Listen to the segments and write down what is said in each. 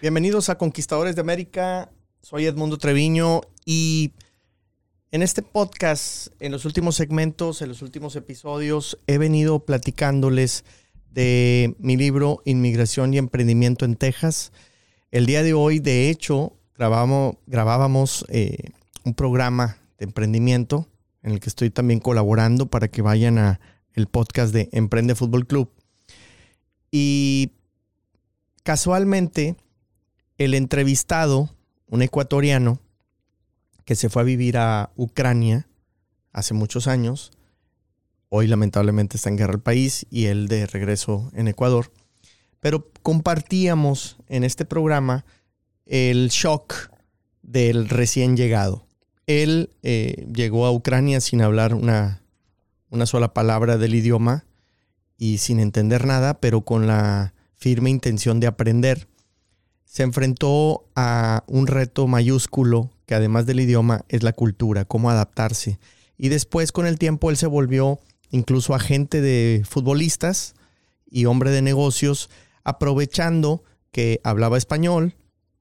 Bienvenidos a Conquistadores de América. Soy Edmundo Treviño y en este podcast, en los últimos segmentos, en los últimos episodios, he venido platicándoles de mi libro Inmigración y Emprendimiento en Texas. El día de hoy, de hecho, grabamos, grabábamos eh, un programa de emprendimiento en el que estoy también colaborando para que vayan a el podcast de Emprende Fútbol Club. Y casualmente el entrevistado, un ecuatoriano, que se fue a vivir a Ucrania hace muchos años, hoy lamentablemente está en guerra el país y él de regreso en Ecuador, pero compartíamos en este programa el shock del recién llegado. Él eh, llegó a Ucrania sin hablar una, una sola palabra del idioma y sin entender nada, pero con la firme intención de aprender se enfrentó a un reto mayúsculo que además del idioma es la cultura, cómo adaptarse. Y después con el tiempo él se volvió incluso agente de futbolistas y hombre de negocios, aprovechando que hablaba español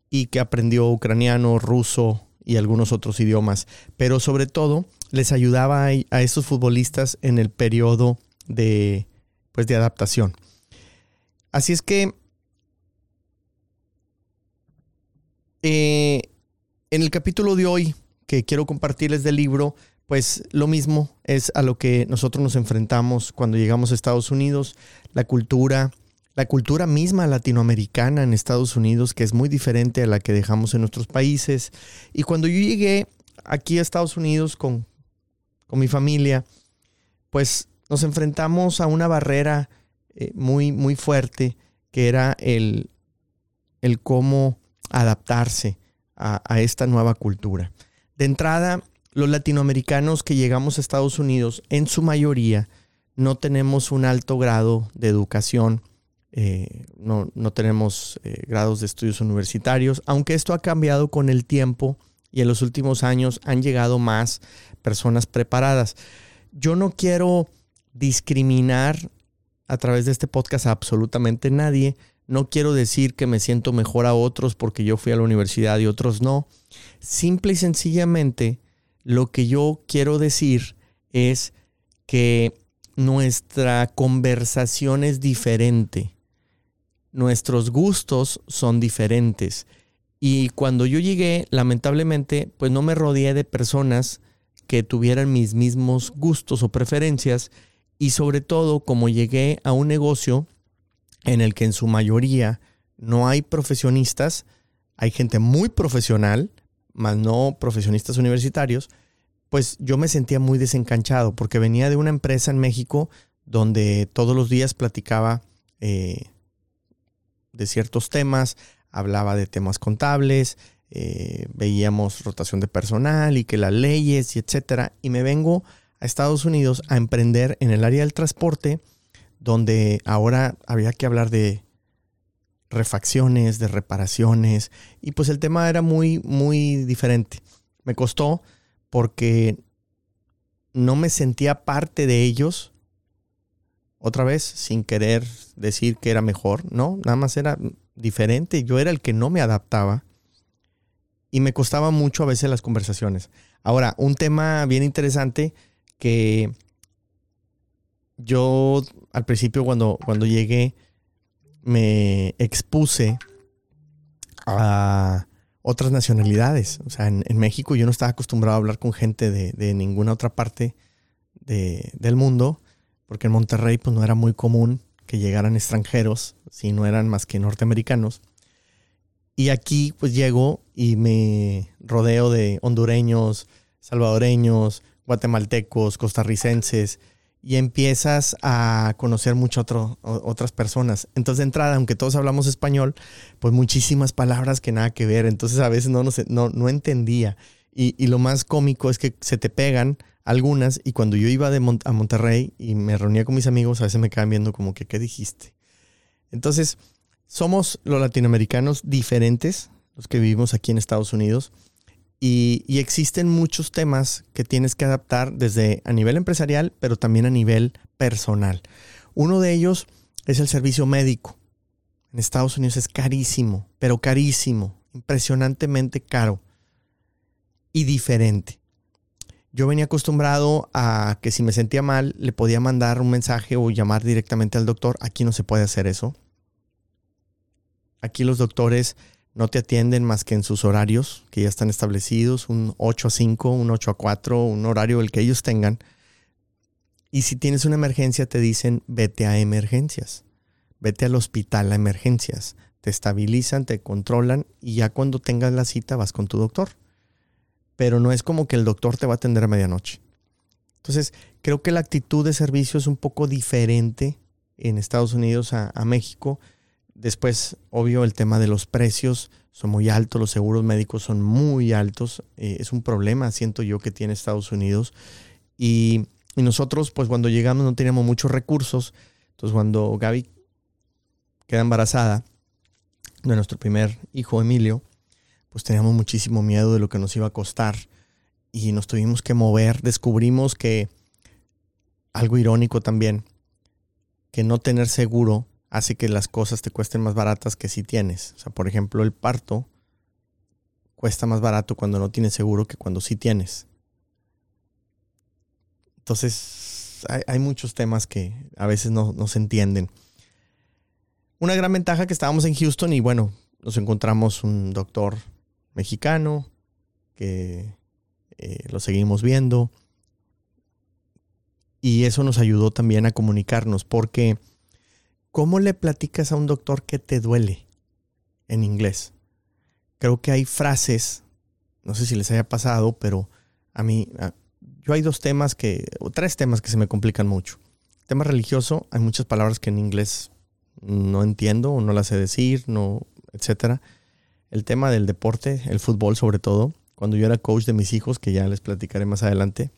y que aprendió ucraniano, ruso y algunos otros idiomas. Pero sobre todo les ayudaba a, a estos futbolistas en el periodo de, pues, de adaptación. Así es que Eh, en el capítulo de hoy que quiero compartirles del libro, pues lo mismo es a lo que nosotros nos enfrentamos cuando llegamos a Estados Unidos, la cultura, la cultura misma latinoamericana en Estados Unidos, que es muy diferente a la que dejamos en nuestros países. Y cuando yo llegué aquí a Estados Unidos con, con mi familia, pues nos enfrentamos a una barrera eh, muy, muy fuerte, que era el, el cómo adaptarse a, esta nueva cultura. De entrada, los latinoamericanos que llegamos a Estados Unidos, en su mayoría, no tenemos un alto grado de educación, eh, no, tenemos eh, grados de estudios universitarios, aunque esto ha cambiado con el tiempo y en los últimos años han llegado más personas preparadas. Yo no quiero discriminar a través de este podcast a absolutamente nadie, no quiero decir que me siento mejor a otros porque yo fui a la universidad y otros no. Simple y sencillamente, lo que yo quiero decir es que nuestra conversación es diferente. Nuestros gustos son diferentes. Y cuando yo llegué, lamentablemente, pues no me rodeé de personas que tuvieran mis mismos gustos o preferencias. Y sobre todo, como llegué a un negocio en el que en su mayoría no hay profesionistas, hay gente muy profesional, más no profesionistas universitarios, pues yo me sentía muy desencanchado porque venía de una empresa en México donde todos los días platicaba eh, de ciertos temas, hablaba de temas contables, eh, veíamos rotación de personal y que las leyes y etcétera. Y me vengo a Estados Unidos a emprender en el área del transporte donde ahora había que hablar de refacciones, de reparaciones, y pues el tema era muy, muy diferente. Me costó porque no me sentía parte de ellos, otra vez, sin querer decir que era mejor, no, nada más era diferente, yo era el que no me adaptaba y me costaba mucho a veces las conversaciones. Ahora, un tema bien interesante que yo al principio cuando, cuando llegué me expuse a otras nacionalidades. O sea, en, México yo no estaba acostumbrado a hablar con gente de, ninguna otra parte del mundo, porque en Monterrey pues no era muy común que llegaran extranjeros, si no eran más que norteamericanos. Y aquí pues llego y me rodeo de hondureños, salvadoreños, guatemaltecos, costarricenses, y empiezas a conocer mucho otras personas. Entonces, de entrada, aunque todos hablamos español, pues muchísimas palabras que nada que ver. Entonces, a veces no, no, no entendía. Y, lo más cómico es que se te pegan algunas y cuando yo iba de a Monterrey y me reunía con mis amigos, a veces me quedaban viendo como que, ¿qué dijiste? Entonces, somos los latinoamericanos diferentes, los que vivimos aquí en Estados Unidos. Y, existen muchos temas que tienes que adaptar desde a nivel empresarial, pero también a nivel personal. Uno de ellos es el servicio médico. en Estados Unidos es carísimo, pero carísimo, impresionantemente caro y diferente. Yo venía acostumbrado a que si me sentía mal le podía mandar un mensaje o llamar directamente al doctor. Aquí no se puede hacer eso. Aquí los doctores no te atienden más que en sus horarios, que ya están establecidos, un 8 a 5, un 8 a 4, un horario el que ellos tengan. Y si tienes una emergencia, te dicen vete a emergencias, vete al hospital a emergencias. Te estabilizan, te controlan y ya cuando tengas la cita vas con tu doctor. Pero no es como que el doctor te va a atender a medianoche. Entonces, creo que la actitud de servicio es un poco diferente en Estados Unidos a, a México Después, obvio, el tema de los precios son muy altos, los seguros médicos son muy altos. Eh, es un problema, siento yo, que tiene Estados Unidos. Y, nosotros, pues cuando llegamos no teníamos muchos recursos. Entonces, cuando Gaby queda embarazada de nuestro primer hijo, Emilio, pues teníamos muchísimo miedo de lo que nos iba a costar. Y nos tuvimos que mover. Descubrimos que, algo irónico también, que no tener seguro hace que las cosas te cuesten más baratas que si tienes. O sea, por ejemplo, el parto cuesta más barato cuando no tienes seguro que cuando sí tienes. Entonces, hay, muchos temas que a veces no, se entienden. Una gran ventaja que estábamos en Houston y bueno, nos encontramos un doctor mexicano que eh, lo seguimos viendo. Y eso nos ayudó también a comunicarnos porque ¿Cómo le platicas a un doctor que te duele en inglés? Creo que hay frases, no sé si les haya pasado, pero a mí, yo hay dos temas que, o tres temas que se me complican mucho. tema religioso, hay muchas palabras que en inglés no entiendo o no las sé decir, no, etcétera. El tema del deporte, el fútbol sobre todo, cuando yo era coach de mis hijos, que ya les platicaré más adelante,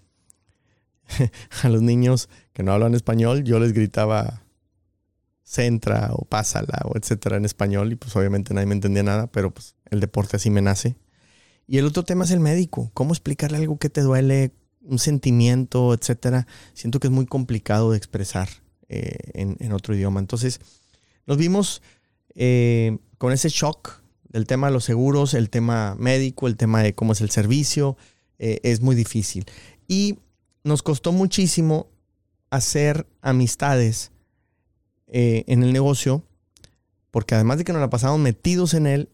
a los niños que no hablan español, yo les gritaba centra o pásala o etcétera en español y pues obviamente nadie me entendía nada, pero pues el deporte así me nace. Y el otro tema es el médico, cómo explicarle algo que te duele, un sentimiento, etcétera. Siento que es muy complicado de expresar eh, en, otro idioma. Entonces nos vimos eh, con ese shock del tema de los seguros, el tema médico, el tema de cómo es el servicio, eh, es muy difícil. Y nos costó muchísimo hacer amistades eh, en el negocio, porque además de que nos la pasamos metidos en él,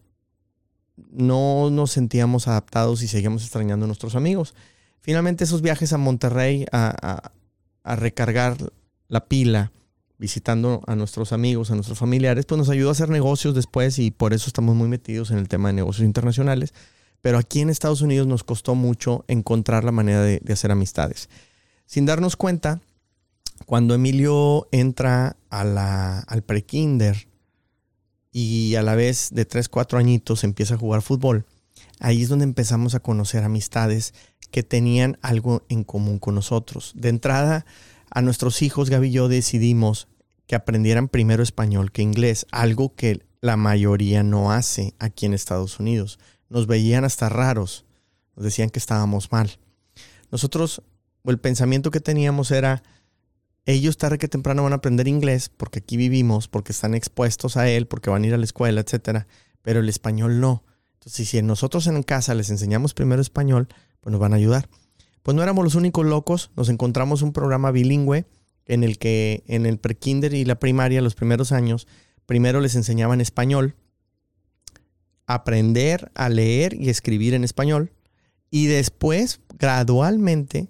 no nos sentíamos adaptados y seguíamos extrañando a nuestros amigos. Finalmente esos viajes a Monterrey a, recargar la pila, visitando a nuestros amigos, a nuestros familiares, pues nos ayudó a hacer negocios después y por eso estamos muy metidos en el tema de negocios internacionales. Pero aquí en Estados Unidos nos costó mucho encontrar la manera de hacer amistades. Sin darnos cuenta, cuando Emilio entra a la, al prekinder y a la vez de 3, 4 añitos empieza a jugar fútbol, ahí es donde empezamos a conocer amistades que tenían algo en común con nosotros. De entrada, a nuestros hijos, Gaby y yo decidimos que aprendieran primero español que inglés, algo que la mayoría no hace aquí en Estados Unidos. Nos veían hasta raros, nos decían que estábamos mal. Nosotros, el pensamiento que teníamos era, ellos tarde que temprano van a aprender inglés porque aquí vivimos, porque están expuestos a él, porque van a ir a la escuela, etcétera, pero el español no. Entonces, si nosotros en casa les enseñamos primero español, pues nos van a ayudar. Pues no éramos los únicos locos, nos encontramos un programa bilingüe en el que en el prekinder y la primaria, los primeros años, primero les enseñaban español, aprender a leer y escribir en español, y después, gradualmente,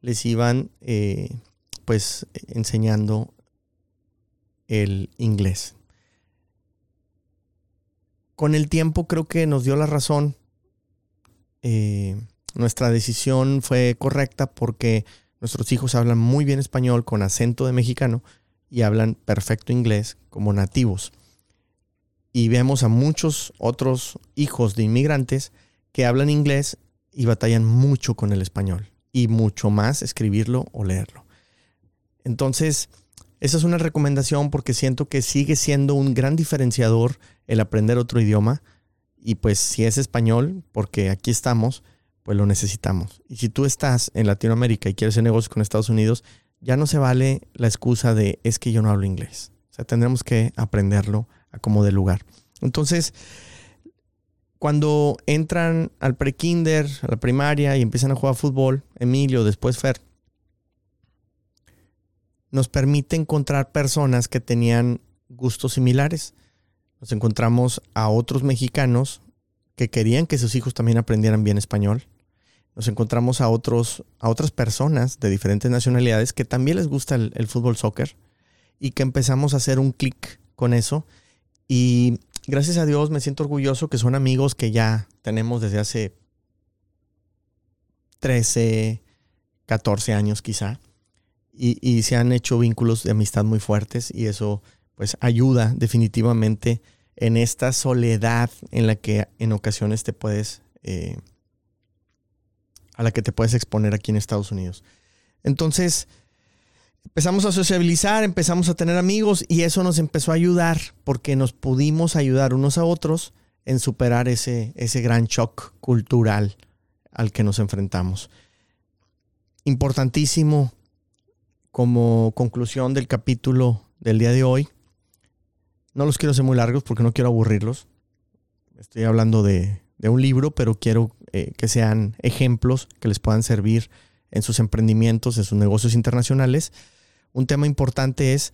les iban eh, pues enseñando el inglés. Con el tiempo creo que nos dio la razón. Eh, nuestra decisión fue correcta porque nuestros hijos hablan muy bien español con acento de mexicano y hablan perfecto inglés como nativos. Y vemos a muchos otros hijos de inmigrantes que hablan inglés y batallan mucho con el español y mucho más escribirlo o leerlo. Entonces, esa es una recomendación porque siento que sigue siendo un gran diferenciador el aprender otro idioma. Y pues si es español, porque aquí estamos, pues lo necesitamos. Y si tú estás en Latinoamérica y quieres hacer negocios con Estados Unidos, ya no se vale la excusa de es que yo no hablo inglés. O sea, tendremos que aprenderlo a como de lugar. Entonces, cuando entran al pre-kinder, a la primaria y empiezan a jugar fútbol, Emilio, después Fer, nos permite encontrar personas que tenían gustos similares. Nos encontramos a otros mexicanos que querían que sus hijos también aprendieran bien español. Nos encontramos a otros, a otras personas de diferentes nacionalidades que también les gusta el, el fútbol soccer y que empezamos a hacer un clic con eso. Y gracias a Dios me siento orgulloso que son amigos que ya tenemos desde hace 13, 14 años quizá. Y, se han hecho vínculos de amistad muy fuertes y eso pues ayuda definitivamente en esta soledad en la que en ocasiones te puedes, eh, a la que te puedes exponer aquí en Estados Unidos. Entonces, empezamos a sociabilizar, empezamos a tener amigos y eso nos empezó a ayudar porque nos pudimos ayudar unos a otros en superar ese, ese gran shock cultural al que nos enfrentamos. Importantísimo como conclusión del capítulo del día de hoy. No los quiero hacer muy largos porque no quiero aburrirlos. Estoy hablando de, un libro, pero quiero eh, que sean ejemplos que les puedan servir en sus emprendimientos, en sus negocios internacionales. Un tema importante es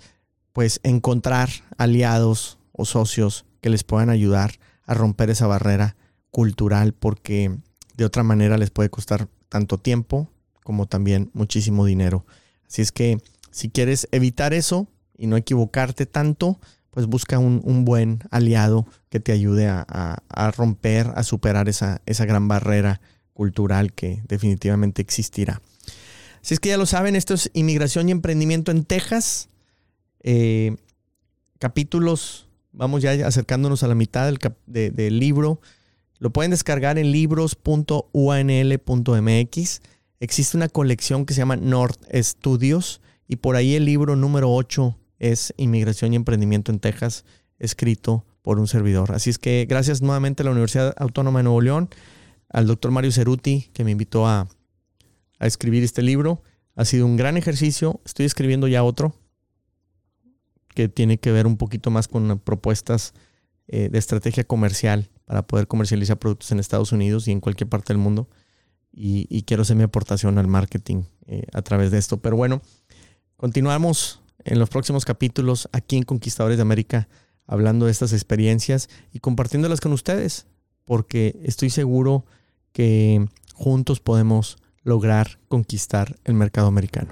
pues encontrar aliados o socios que les puedan ayudar a romper esa barrera cultural porque de otra manera les puede costar tanto tiempo como también muchísimo dinero. Así es que si quieres evitar eso y no equivocarte tanto, pues busca un, buen aliado que te ayude a, romper, a superar esa, esa gran barrera cultural que definitivamente existirá. Si es que ya lo saben, esto es Inmigración y Emprendimiento en Texas. Eh, capítulos, vamos ya acercándonos a la mitad del, del libro. Lo pueden descargar en libros.unl.mx. Existe una colección que se llama North Studios y por ahí el libro número 8 es Inmigración y Emprendimiento en Texas, escrito por un servidor. Así es que gracias nuevamente a la Universidad Autónoma de Nuevo León, al doctor Mario Ceruti, que me invitó a, escribir este libro. Ha sido un gran ejercicio. Estoy escribiendo ya otro que tiene que ver un poquito más con propuestas eh, de estrategia comercial para poder comercializar productos en Estados Unidos y en cualquier parte del mundo. Y, quiero hacer mi aportación al marketing eh, a través de esto. Pero bueno, continuamos en los próximos capítulos aquí en Conquistadores de América hablando de estas experiencias y compartiéndolas con ustedes, porque estoy seguro que juntos podemos lograr conquistar el mercado americano.